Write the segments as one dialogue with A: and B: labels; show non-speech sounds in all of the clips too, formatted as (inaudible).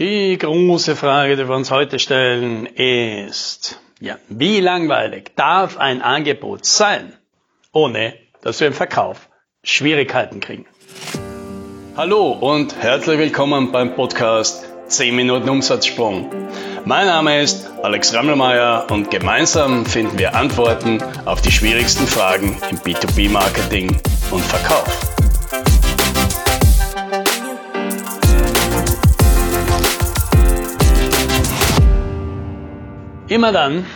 A: Die große Frage, die wir uns heute stellen, ist, ja, wie langweilig darf ein Angebot sein, ohne dass wir im Verkauf Schwierigkeiten kriegen? Hallo und herzlich willkommen beim Podcast 10 Minuten Umsatzsprung. Mein Name ist Alex Rammelmeier und gemeinsam finden wir Antworten auf die schwierigsten Fragen im B2B-Marketing und Verkauf. Immer dann,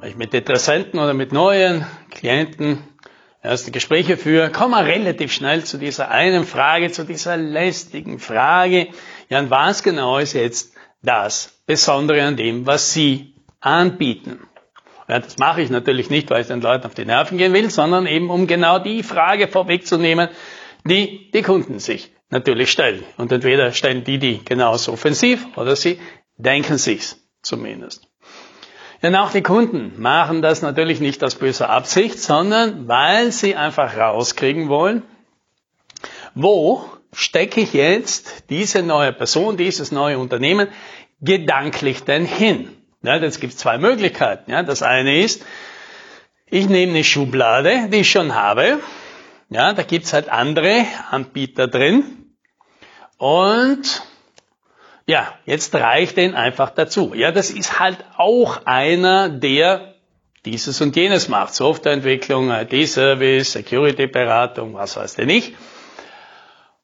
A: wenn ich mit Interessenten oder mit neuen Klienten erste Gespräche führe, komme relativ schnell zu dieser einen Frage, zu dieser lästigen Frage. Ja, und was genau ist jetzt das Besondere an dem, was Sie anbieten? Ja, das mache ich natürlich nicht, weil ich den Leuten auf die Nerven gehen will, sondern eben um genau die Frage vorwegzunehmen, die die Kunden sich natürlich stellen. Und entweder stellen die die genauso offensiv oder sie denken sich's zumindest. Denn auch die Kunden machen das natürlich nicht aus böser Absicht, sondern weil sie einfach rauskriegen wollen, wo stecke ich jetzt diese neue Person, dieses neue Unternehmen gedanklich denn hin? Ja, jetzt gibt es zwei Möglichkeiten. Ja, das eine ist, ich nehme eine Schublade, die ich schon habe. Ja, da gibt's halt andere Anbieter drin. Und ja, jetzt reicht den einfach dazu. Ja, das ist halt auch einer, der dieses und jenes macht. Softwareentwicklung, IT-Service, Security-Beratung, was weiß denn ich.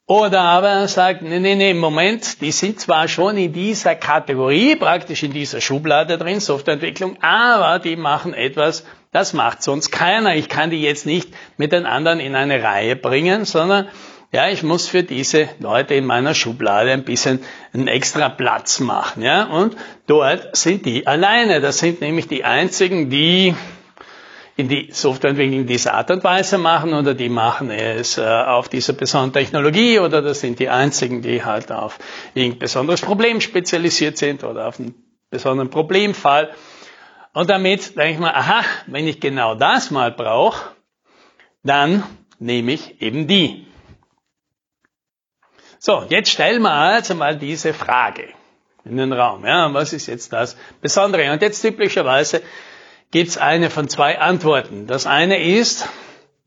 A: Oder aber er sagt, nee, nee, nee, Moment, die sind zwar schon in dieser Kategorie, praktisch in dieser Schublade drin, Softwareentwicklung, aber die machen etwas, das macht sonst keiner. Ich kann die jetzt nicht mit den anderen in eine Reihe bringen, sondern ja, ich muss für diese Leute in meiner Schublade ein bisschen einen extra Platz machen, ja, und dort sind die alleine. Das sind nämlich die einzigen, die in die Softwareentwicklung dieser Art und Weise machen oder die machen es äh, auf dieser besonderen Technologie oder das sind die einzigen, die halt auf irgendein besonderes Problem spezialisiert sind oder auf einen besonderen Problemfall. Und damit denke ich mal, aha, wenn ich genau das mal brauche, dann nehme ich eben die. So, jetzt stellen wir also mal diese Frage in den Raum. Ja, was ist jetzt das Besondere? Und jetzt typischerweise gibt es eine von zwei Antworten. Das eine ist,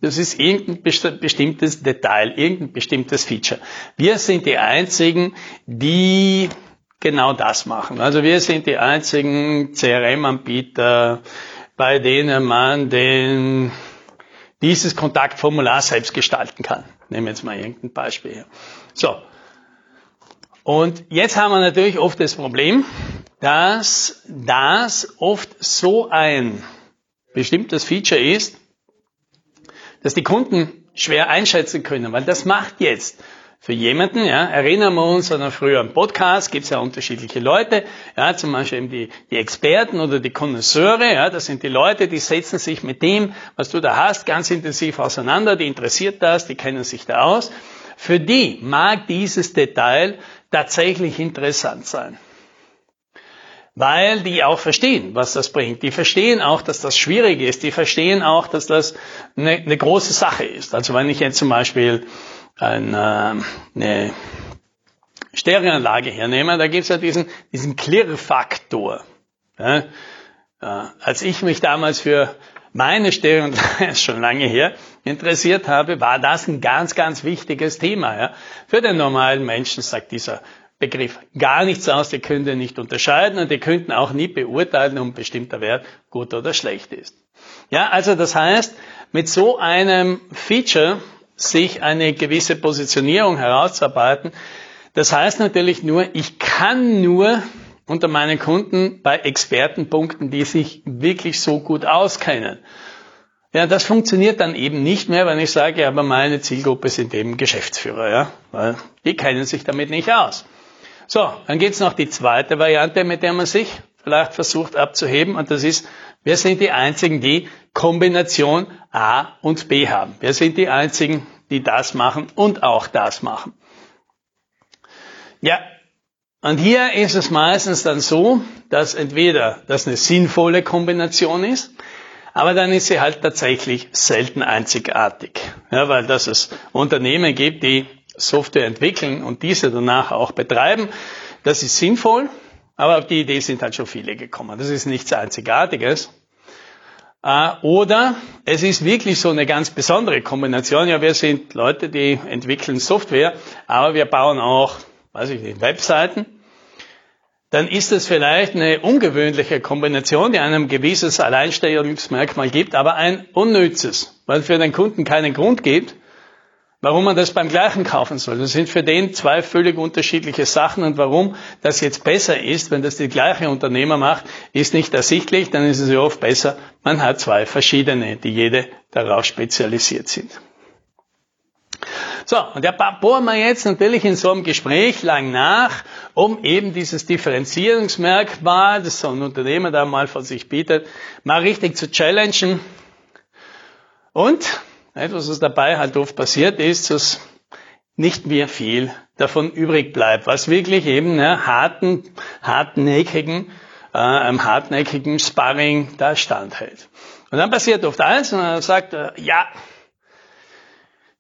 A: das ist irgendein bestimmtes Detail, irgendein bestimmtes Feature. Wir sind die einzigen, die genau das machen. Also wir sind die einzigen CRM-Anbieter, bei denen man den, dieses Kontaktformular selbst gestalten kann. Nehmen wir jetzt mal irgendein Beispiel hier. So. Und jetzt haben wir natürlich oft das Problem, dass das oft so ein bestimmtes Feature ist, dass die Kunden schwer einschätzen können, weil das macht jetzt für jemanden, ja, erinnern wir uns an einen früheren Podcast, gibt es ja unterschiedliche Leute, ja, zum Beispiel eben die, die Experten oder die Konnoisseure, ja, das sind die Leute, die setzen sich mit dem, was du da hast, ganz intensiv auseinander, die interessiert das, die kennen sich da aus. Für die mag dieses Detail tatsächlich interessant sein. Weil die auch verstehen, was das bringt. Die verstehen auch, dass das schwierig ist. Die verstehen auch, dass das eine, eine große Sache ist. Also wenn ich jetzt zum Beispiel eine, eine Stereoanlage hernehme, da gibt es ja diesen, diesen Klirrfaktor. Ja, als ich mich damals für meine Stereoanlage, (laughs) ist schon lange her, interessiert habe, war das ein ganz, ganz wichtiges Thema. Ja. Für den normalen Menschen sagt dieser Begriff gar nichts aus, die können nicht unterscheiden und die könnten auch nie beurteilen, ob ein bestimmter Wert gut oder schlecht ist. Ja, also das heißt, mit so einem Feature sich eine gewisse Positionierung herauszuarbeiten, das heißt natürlich nur, ich kann nur unter meinen Kunden bei Experten punkten, die sich wirklich so gut auskennen. Ja, das funktioniert dann eben nicht mehr, wenn ich sage, aber meine Zielgruppe sind eben Geschäftsführer, ja, weil die kennen sich damit nicht aus. So, dann gibt's noch die zweite Variante, mit der man sich vielleicht versucht abzuheben, und das ist, wir sind die Einzigen, die Kombination A und B haben. Wir sind die Einzigen, die das machen und auch das machen. Ja, und hier ist es meistens dann so, dass entweder das eine sinnvolle Kombination ist, aber dann ist sie halt tatsächlich selten einzigartig. Ja, weil dass es Unternehmen gibt, die Software entwickeln und diese danach auch betreiben, das ist sinnvoll, aber auf die Idee sind halt schon viele gekommen. Das ist nichts Einzigartiges. Äh, oder es ist wirklich so eine ganz besondere Kombination. Ja, wir sind Leute, die entwickeln Software, aber wir bauen auch, weiß ich nicht, Webseiten. Dann ist es vielleicht eine ungewöhnliche Kombination, die einem gewisses Alleinstellungsmerkmal gibt, aber ein unnützes, weil es für den Kunden keinen Grund gibt, Warum man das beim gleichen kaufen soll. Das sind für den zwei völlig unterschiedliche Sachen und warum das jetzt besser ist, wenn das die gleiche Unternehmer macht, ist nicht ersichtlich, dann ist es ja oft besser, man hat zwei verschiedene, die jede darauf spezialisiert sind. So, und da bohren wir jetzt natürlich in so einem Gespräch lang nach, um eben dieses Differenzierungsmerkmal, das so ein Unternehmer da mal von sich bietet, mal richtig zu challengen. Und etwas, was dabei halt oft passiert ist, dass nicht mehr viel davon übrig bleibt, was wirklich eben ne, harten, hartnäckigen, äh, einem hartnäckigen Sparring da standhält. Und dann passiert oft eins und er sagt, äh, ja,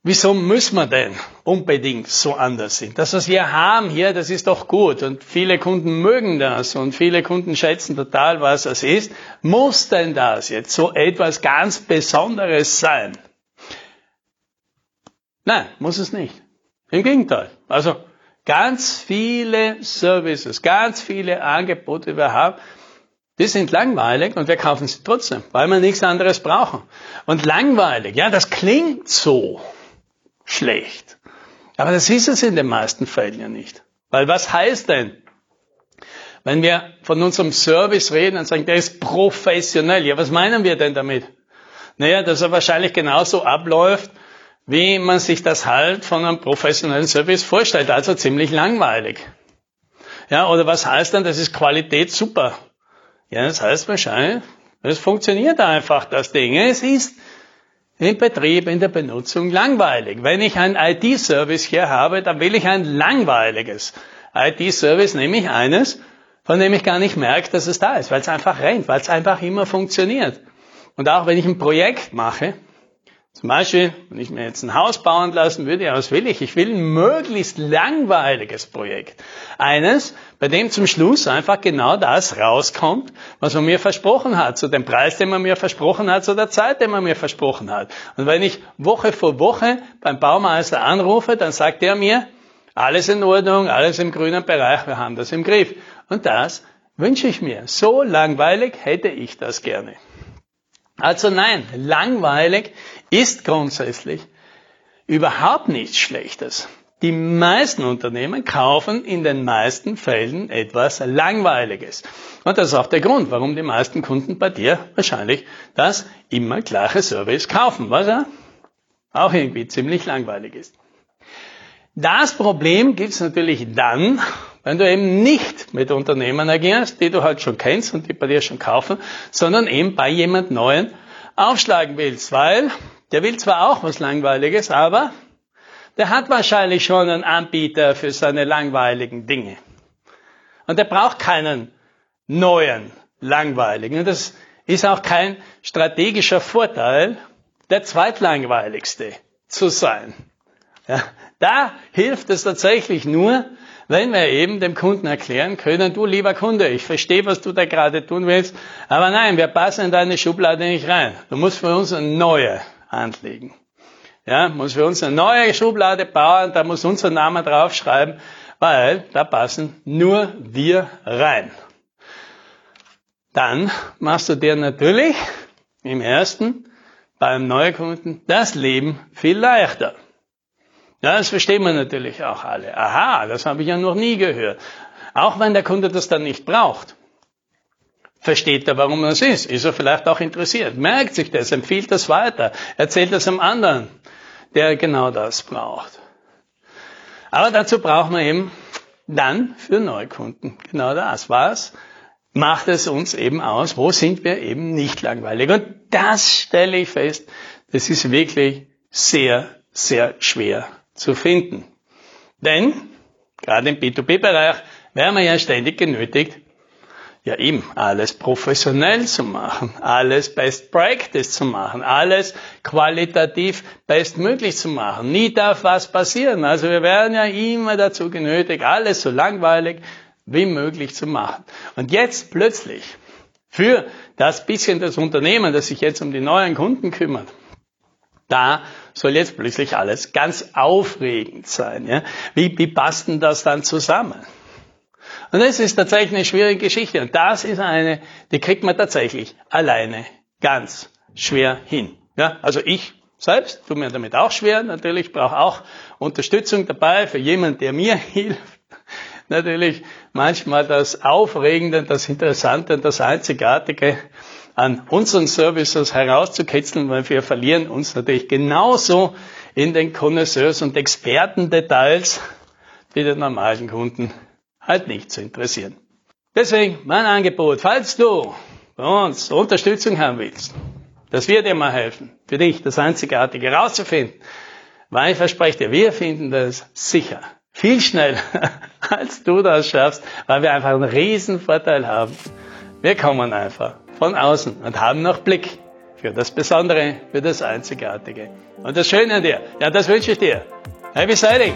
A: wieso müssen wir denn unbedingt so anders sind? Das, was wir haben hier, das ist doch gut und viele Kunden mögen das und viele Kunden schätzen total, was das ist. Muss denn das jetzt so etwas ganz Besonderes sein? Nein, muss es nicht. Im Gegenteil. Also ganz viele Services, ganz viele Angebote, die wir haben, die sind langweilig und wir kaufen sie trotzdem, weil wir nichts anderes brauchen. Und langweilig, ja, das klingt so schlecht. Aber das ist es in den meisten Fällen ja nicht. Weil was heißt denn, wenn wir von unserem Service reden und sagen, der ist professionell, ja, was meinen wir denn damit? Naja, dass er wahrscheinlich genauso abläuft, wie man sich das halt von einem professionellen Service vorstellt, also ziemlich langweilig. Ja, oder was heißt dann, das ist Qualität super? Ja, das heißt wahrscheinlich, es funktioniert einfach, das Ding. Es ist im Betrieb, in der Benutzung langweilig. Wenn ich ein IT-Service hier habe, dann will ich ein langweiliges IT-Service, nämlich eines, von dem ich gar nicht merke, dass es da ist, weil es einfach rennt, weil es einfach immer funktioniert. Und auch wenn ich ein Projekt mache, zum Beispiel, wenn ich mir jetzt ein Haus bauen lassen würde, ja, was will ich? Ich will ein möglichst langweiliges Projekt. Eines, bei dem zum Schluss einfach genau das rauskommt, was man mir versprochen hat, zu dem Preis, den man mir versprochen hat, zu der Zeit, den man mir versprochen hat. Und wenn ich Woche vor Woche beim Baumeister anrufe, dann sagt er mir, alles in Ordnung, alles im grünen Bereich, wir haben das im Griff. Und das wünsche ich mir. So langweilig hätte ich das gerne. Also nein, langweilig ist grundsätzlich überhaupt nichts Schlechtes. Die meisten Unternehmen kaufen in den meisten Fällen etwas Langweiliges. Und das ist auch der Grund, warum die meisten Kunden bei dir wahrscheinlich das immer gleiche Service kaufen, was ja auch irgendwie ziemlich langweilig ist. Das Problem gibt es natürlich dann, wenn du eben nicht mit Unternehmen agierst, die du halt schon kennst und die bei dir schon kaufen, sondern eben bei jemand Neuen aufschlagen willst, weil der will zwar auch was Langweiliges, aber der hat wahrscheinlich schon einen Anbieter für seine langweiligen Dinge. Und der braucht keinen neuen, langweiligen. Und das ist auch kein strategischer Vorteil, der zweitlangweiligste zu sein. Ja, da hilft es tatsächlich nur, wenn wir eben dem Kunden erklären können, du lieber Kunde, ich verstehe, was du da gerade tun willst, aber nein, wir passen in deine Schublade nicht rein. Du musst für uns eine neue anlegen. Ja, muss für uns eine neue Schublade bauen, da muss unser Name draufschreiben, weil da passen nur wir rein. Dann machst du dir natürlich im ersten beim Neukunden das Leben viel leichter. Ja, das verstehen wir natürlich auch alle. Aha, das habe ich ja noch nie gehört. Auch wenn der Kunde das dann nicht braucht. Versteht er, warum das ist? Ist er vielleicht auch interessiert? Merkt sich das, empfiehlt das weiter, erzählt das am anderen, der genau das braucht. Aber dazu brauchen wir eben dann für Neukunden genau das. Was macht es uns eben aus? Wo sind wir eben nicht langweilig? Und das stelle ich fest, das ist wirklich sehr, sehr schwer zu finden. Denn, gerade im B2B-Bereich, werden wir ja ständig genötigt, ja eben alles professionell zu machen, alles Best Practice zu machen, alles qualitativ bestmöglich zu machen. Nie darf was passieren. Also wir werden ja immer dazu genötigt, alles so langweilig wie möglich zu machen. Und jetzt plötzlich für das bisschen das Unternehmen, das sich jetzt um die neuen Kunden kümmert, da soll jetzt plötzlich alles ganz aufregend sein. Ja? Wie, wie passt denn das dann zusammen? Und das ist tatsächlich eine schwierige Geschichte. Und das ist eine, die kriegt man tatsächlich alleine ganz schwer hin. Ja? Also ich selbst tue mir damit auch schwer. Natürlich brauche auch Unterstützung dabei für jemanden, der mir (laughs) hilft. Natürlich manchmal das Aufregende, das Interessante und das Einzigartige an unseren Services herauszukitzeln, weil wir verlieren uns natürlich genauso in den Connoisseurs und Expertendetails, die den normalen Kunden halt nicht zu interessieren. Deswegen mein Angebot, falls du bei uns Unterstützung haben willst, dass wir dir mal helfen, für dich das Einzigartige herauszufinden, weil ich verspreche dir, wir finden das sicher viel schneller, (laughs) als du das schaffst, weil wir einfach einen riesen Vorteil haben. Wir kommen einfach von außen und haben noch Blick für das Besondere, für das Einzigartige. Und das Schöne an dir, ja, das wünsche ich dir. Happy Sailing!